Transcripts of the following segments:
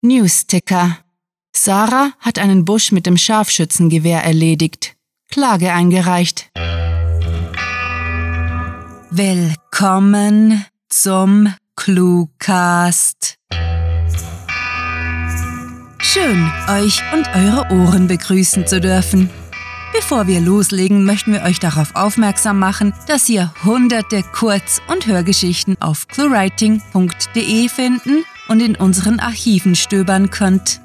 Newsticker. Sarah hat einen Busch mit dem Scharfschützengewehr erledigt. Klage eingereicht. Willkommen zum Cluecast. Schön, euch und eure Ohren begrüßen zu dürfen. Bevor wir loslegen, möchten wir euch darauf aufmerksam machen, dass ihr hunderte Kurz- und Hörgeschichten auf cluewriting.de finden und in unseren Archiven stöbern könnt.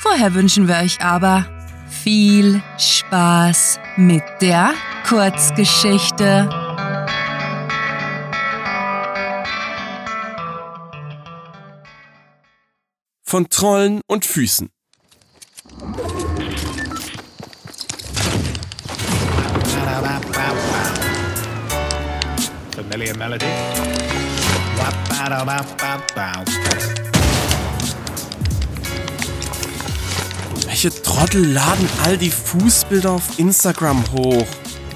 Vorher wünschen wir euch aber viel Spaß mit der Kurzgeschichte. Von Trollen und Füßen. Familiar melody. Welche Trottel laden all die Fußbilder auf Instagram hoch?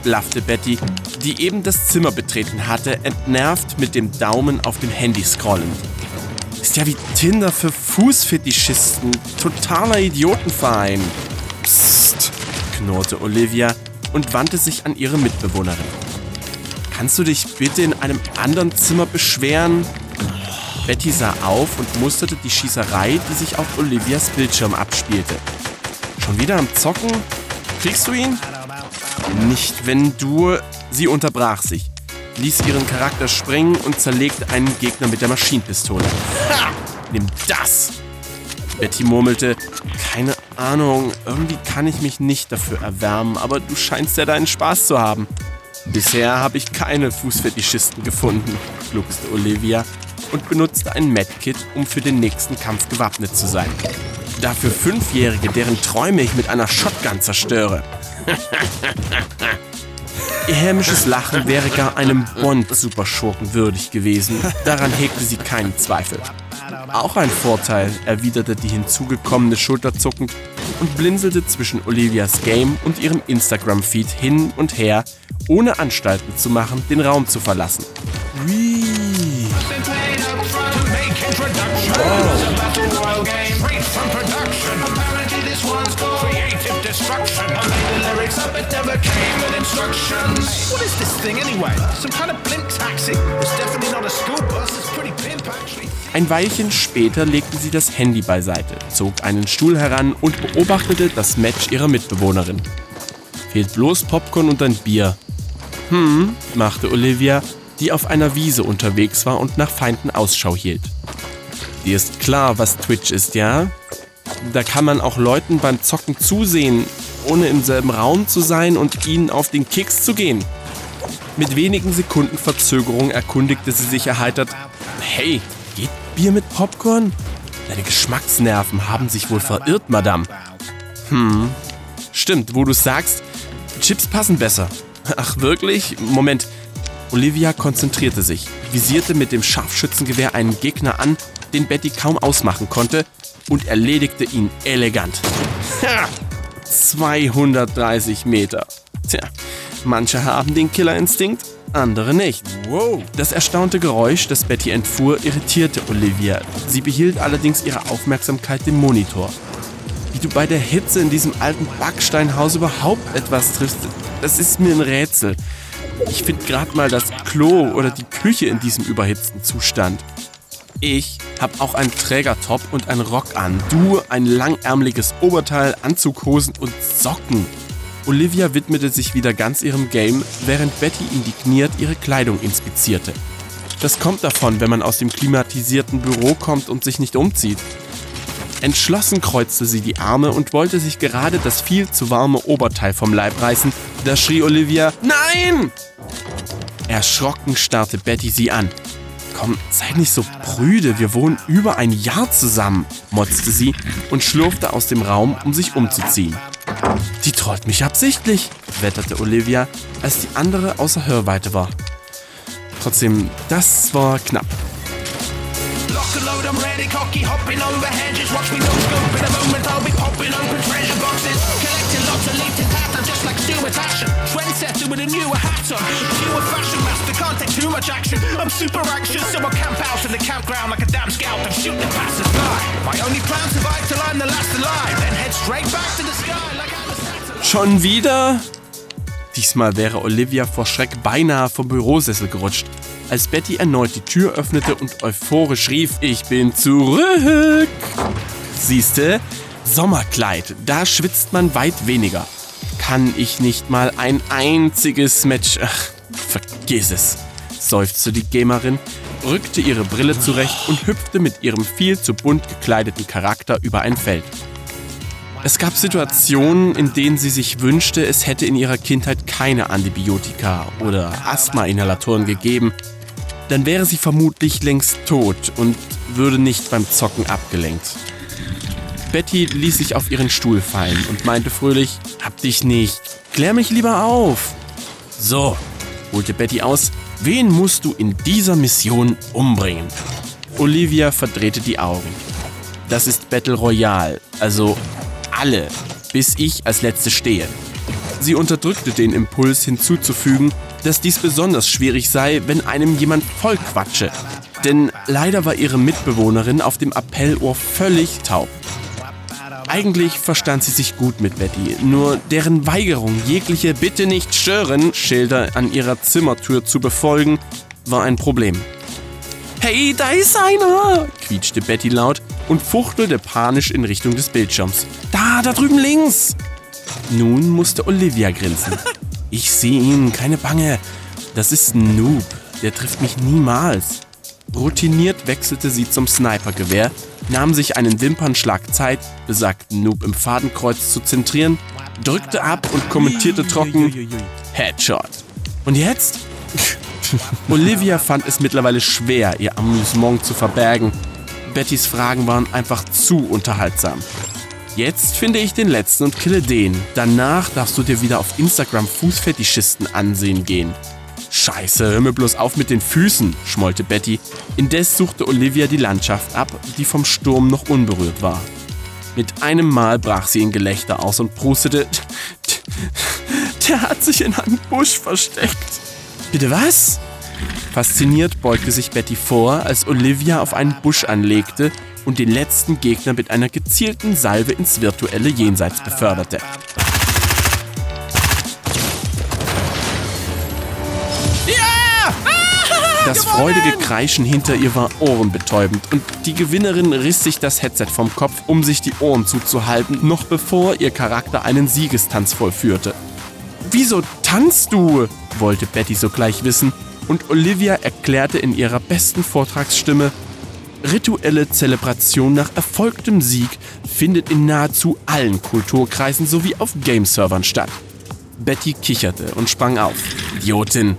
blaffte Betty, die eben das Zimmer betreten hatte, entnervt mit dem Daumen auf dem Handy scrollend. Ist ja wie Tinder für Fußfetischisten. Totaler Idiotenverein. Psst, knurrte Olivia und wandte sich an ihre Mitbewohnerin. Kannst du dich bitte in einem anderen Zimmer beschweren? Betty sah auf und musterte die Schießerei, die sich auf Olivias Bildschirm abspielte. Schon wieder am Zocken? Kriegst du ihn? Nicht, wenn du... Sie unterbrach sich, ließ ihren Charakter springen und zerlegte einen Gegner mit der Maschinenpistole. Ha! Nimm das! Betty murmelte, keine Ahnung, irgendwie kann ich mich nicht dafür erwärmen, aber du scheinst ja deinen Spaß zu haben. Bisher habe ich keine Fußfetischisten gefunden, gluckste Olivia und benutzte ein Medkit, um für den nächsten Kampf gewappnet zu sein. Dafür Fünfjährige, deren Träume ich mit einer Shotgun zerstöre. Ihr hämisches Lachen wäre gar einem Bond-Superschurken würdig gewesen. Daran hegte sie keinen Zweifel. Auch ein Vorteil, erwiderte die hinzugekommene schulterzuckend und blinzelte zwischen Olivias Game und ihrem Instagram-Feed hin und her, ohne Anstalten zu machen, den Raum zu verlassen. Whee. What is this thing anyway? Some kind of blimp taxi? It's definitely not a school bus. It's pretty pimp actually. Ein Weilchen später legte sie das Handy beiseite, zog einen Stuhl heran und beobachtete das Match ihrer Mitbewohnerin. Fehlt bloß Popcorn und ein Bier. Hm, machte Olivia, die auf einer Wiese unterwegs war und nach Feinden Ausschau hielt. Dir ist klar, was Twitch ist, ja? Da kann man auch Leuten beim Zocken zusehen, ohne im selben Raum zu sein und ihnen auf den Keks zu gehen. Mit wenigen Sekunden Verzögerung erkundigte sie sich erheitert: Hey, geht Bier mit Popcorn? Deine Geschmacksnerven haben sich wohl verirrt, Madame. Hm, stimmt, wo du sagst, Chips passen besser. Ach wirklich? Moment. Olivia konzentrierte sich, visierte mit dem Scharfschützengewehr einen Gegner an, den Betty kaum ausmachen konnte, und erledigte ihn elegant. Ha! 230 Meter. Tja, manche haben den Killerinstinkt, andere nicht. Wow. Das erstaunte Geräusch, das Betty entfuhr, irritierte Olivia. Sie behielt allerdings ihre Aufmerksamkeit dem Monitor. Wie du bei der Hitze in diesem alten Backsteinhaus überhaupt etwas triffst, das ist mir ein Rätsel. Ich finde gerade mal das Klo oder die Küche in diesem überhitzten Zustand. Ich habe auch einen Trägertop und einen Rock an. Du ein langärmeliges Oberteil, Anzughosen und Socken. Olivia widmete sich wieder ganz ihrem Game, während Betty indigniert ihre Kleidung inspizierte. Das kommt davon, wenn man aus dem klimatisierten Büro kommt und sich nicht umzieht. Entschlossen kreuzte sie die Arme und wollte sich gerade das viel zu warme Oberteil vom Leib reißen. Da schrie Olivia: Nein! Erschrocken starrte Betty sie an. Komm, sei nicht so prüde, wir wohnen über ein Jahr zusammen, motzte sie und schlurfte aus dem Raum, um sich umzuziehen. Die trollt mich absichtlich, wetterte Olivia, als die andere außer Hörweite war. Trotzdem, das war knapp. Lock load, I'm ready, cocky, hopping over hedges. Watch me no scope in a moment, I'll be popping open treasure boxes. Collecting lots of leaked pattern, just like Stuart Ashen. Trendsetter with a newer hat on. Newer fashion master, can't take too much action. I'm super anxious, so I camp out in the campground like a damn scout and shoot the passers-by. My only plan survive till I'm the last alive, then head straight back to the sky like I'm a satellite. Schon wieder? Diesmal wäre Olivia vor Schreck beinahe vom Bürosessel gerutscht, als Betty erneut die Tür öffnete und euphorisch rief, ich bin zurück. Siehste, Sommerkleid, da schwitzt man weit weniger. Kann ich nicht mal ein einziges Match... Ach, vergiss es, seufzte die Gamerin, rückte ihre Brille zurecht und hüpfte mit ihrem viel zu bunt gekleideten Charakter über ein Feld. Es gab Situationen, in denen sie sich wünschte, es hätte in ihrer Kindheit keine Antibiotika oder Asthma-Inhalatoren gegeben. Dann wäre sie vermutlich längst tot und würde nicht beim Zocken abgelenkt. Betty ließ sich auf ihren Stuhl fallen und meinte fröhlich, hab dich nicht, klär mich lieber auf. So, holte Betty aus, wen musst du in dieser Mission umbringen? Olivia verdrehte die Augen. Das ist Battle Royale, also alle, bis ich als Letzte stehe. Sie unterdrückte den Impuls hinzuzufügen, dass dies besonders schwierig sei, wenn einem jemand voll quatsche. Denn leider war ihre Mitbewohnerin auf dem Appellohr völlig taub. Eigentlich verstand sie sich gut mit Betty, nur deren Weigerung, jegliche Bitte nicht stören Schilder an ihrer Zimmertür zu befolgen, war ein Problem. Hey, da ist einer! quietschte Betty laut und fuchtelte panisch in Richtung des Bildschirms. Da, da drüben links! Nun musste Olivia grinsen. Ich sehe ihn, keine Bange. Das ist ein Noob. Der trifft mich niemals. Routiniert wechselte sie zum Snipergewehr, nahm sich einen Wimpernschlag Zeit, besagten Noob im Fadenkreuz zu zentrieren, drückte ab und kommentierte trocken Headshot. Und jetzt? Olivia fand es mittlerweile schwer, ihr Amüsement zu verbergen. Bettys Fragen waren einfach zu unterhaltsam. Jetzt finde ich den letzten und kille den. Danach darfst du dir wieder auf Instagram Fußfetischisten ansehen gehen. Scheiße, hör mir bloß auf mit den Füßen, schmollte Betty. Indes suchte Olivia die Landschaft ab, die vom Sturm noch unberührt war. Mit einem Mal brach sie in Gelächter aus und prustete. Der hat sich in einem Busch versteckt. Bitte was? Fasziniert beugte sich Betty vor, als Olivia auf einen Busch anlegte und den letzten Gegner mit einer gezielten Salve ins virtuelle Jenseits beförderte. Das freudige Kreischen hinter ihr war ohrenbetäubend und die Gewinnerin riss sich das Headset vom Kopf, um sich die Ohren zuzuhalten, noch bevor ihr Charakter einen Siegestanz vollführte. Wieso tanzt du? wollte Betty sogleich wissen, und Olivia erklärte in ihrer besten Vortragsstimme, rituelle Zelebration nach erfolgtem Sieg findet in nahezu allen Kulturkreisen sowie auf Gameservern statt. Betty kicherte und sprang auf. Idiotin.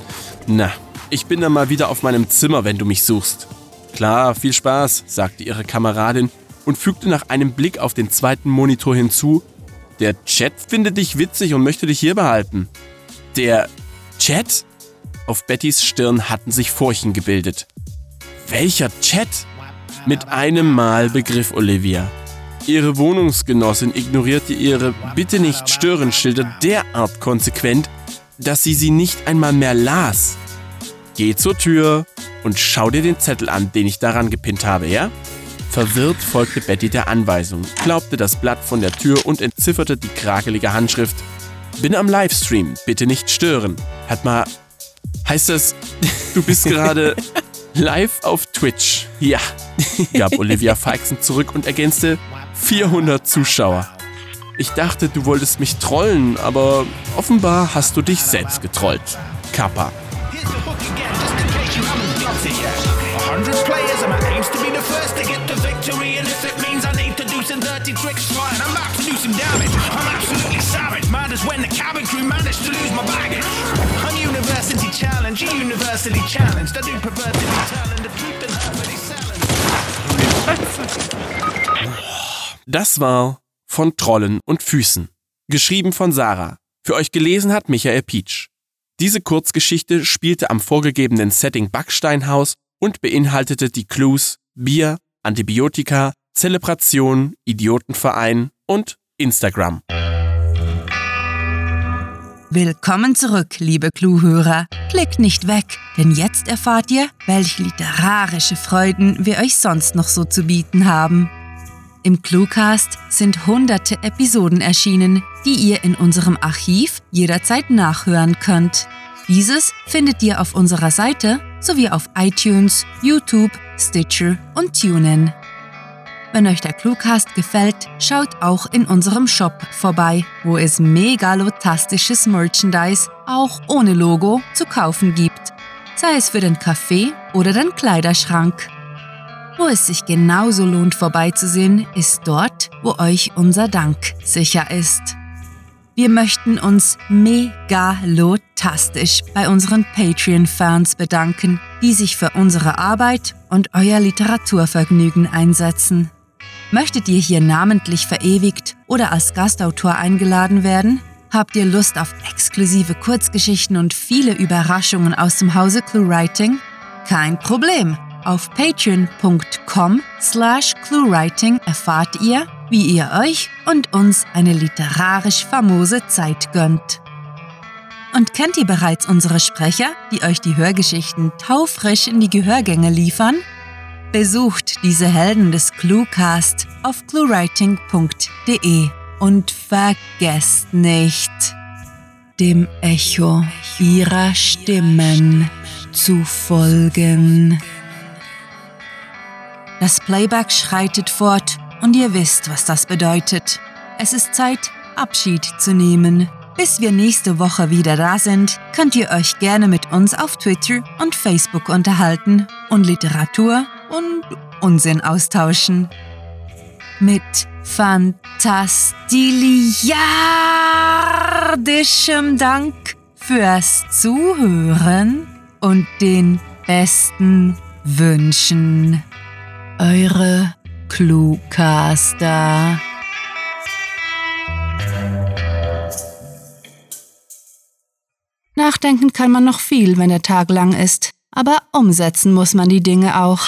Na, ich bin dann mal wieder auf meinem Zimmer, wenn du mich suchst. Klar, viel Spaß, sagte ihre Kameradin und fügte nach einem Blick auf den zweiten Monitor hinzu, der Chat findet dich witzig und möchte dich hier behalten. Der Chat? Auf Bettys Stirn hatten sich Furchen gebildet. Welcher Chat? Mit einem Mal begriff Olivia. Ihre Wohnungsgenossin ignorierte ihre Bitte nicht stören Schilder derart konsequent, dass sie sie nicht einmal mehr las. Geh zur Tür und schau dir den Zettel an, den ich daran gepinnt habe, ja? Verwirrt folgte Betty der Anweisung, klaubte das Blatt von der Tür und entzifferte die krakelige Handschrift. Bin am Livestream, bitte nicht stören. Hat mal. Heißt das, du bist gerade live auf Twitch? Ja, gab Olivia Feixen zurück und ergänzte 400 Zuschauer. Ich dachte, du wolltest mich trollen, aber offenbar hast du dich selbst getrollt. Kappa. I'm absolutely as when the cabin crew managed to lose my baggage. I'm university challenged, universally challenged. I do the truth and verbally selling. Das war von Trollen und Füßen. Geschrieben von Sarah. Für euch gelesen hat Michael Pietsch. Diese Kurzgeschichte spielte am vorgegebenen Setting Backsteinhaus und beinhaltete die Clues Bier, Antibiotika, Zelebration, Idiotenverein und Instagram. Willkommen zurück, liebe Clue-Hörer. Klickt nicht weg, denn jetzt erfahrt ihr, welche literarische Freuden wir euch sonst noch so zu bieten haben. Im Cluecast sind hunderte Episoden erschienen, die ihr in unserem Archiv jederzeit nachhören könnt. Dieses findet ihr auf unserer Seite sowie auf iTunes, YouTube, Stitcher und TuneIn. Wenn euch der Cluecast gefällt, schaut auch in unserem Shop vorbei, wo es megalotastisches Merchandise, auch ohne Logo, zu kaufen gibt. Sei es für den Kaffee oder den Kleiderschrank. Wo es sich genauso lohnt vorbeizusehen, ist dort, wo euch unser Dank sicher ist. Wir möchten uns megalotastisch bei unseren Patreon-Fans bedanken, die sich für unsere Arbeit und euer Literaturvergnügen einsetzen. Möchtet ihr hier namentlich verewigt oder als Gastautor eingeladen werden? Habt ihr Lust auf exklusive Kurzgeschichten und viele Überraschungen aus dem Hause ClueWriting? Kein Problem! Auf patreon.com slash cluewriting erfahrt ihr, wie ihr euch und uns eine literarisch famose Zeit gönnt. Und kennt ihr bereits unsere Sprecher, die euch die Hörgeschichten taufrisch in die Gehörgänge liefern? Besucht diese Helden des Cluecast auf cluewriting.de und vergesst nicht, dem Echo ihrer Stimmen zu folgen. Das Playback schreitet fort und ihr wisst, was das bedeutet. Es ist Zeit, Abschied zu nehmen. Bis wir nächste Woche wieder da sind, könnt ihr euch gerne mit uns auf Twitter und Facebook unterhalten und Literatur und Unsinn austauschen. Mit fantastiliardischem Dank fürs Zuhören und den besten Wünschen. Eure Cluecaster. Nachdenken kann man noch viel, wenn der Tag lang ist, aber umsetzen muss man die Dinge auch.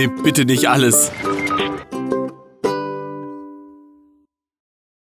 Nee, bitte nicht alles.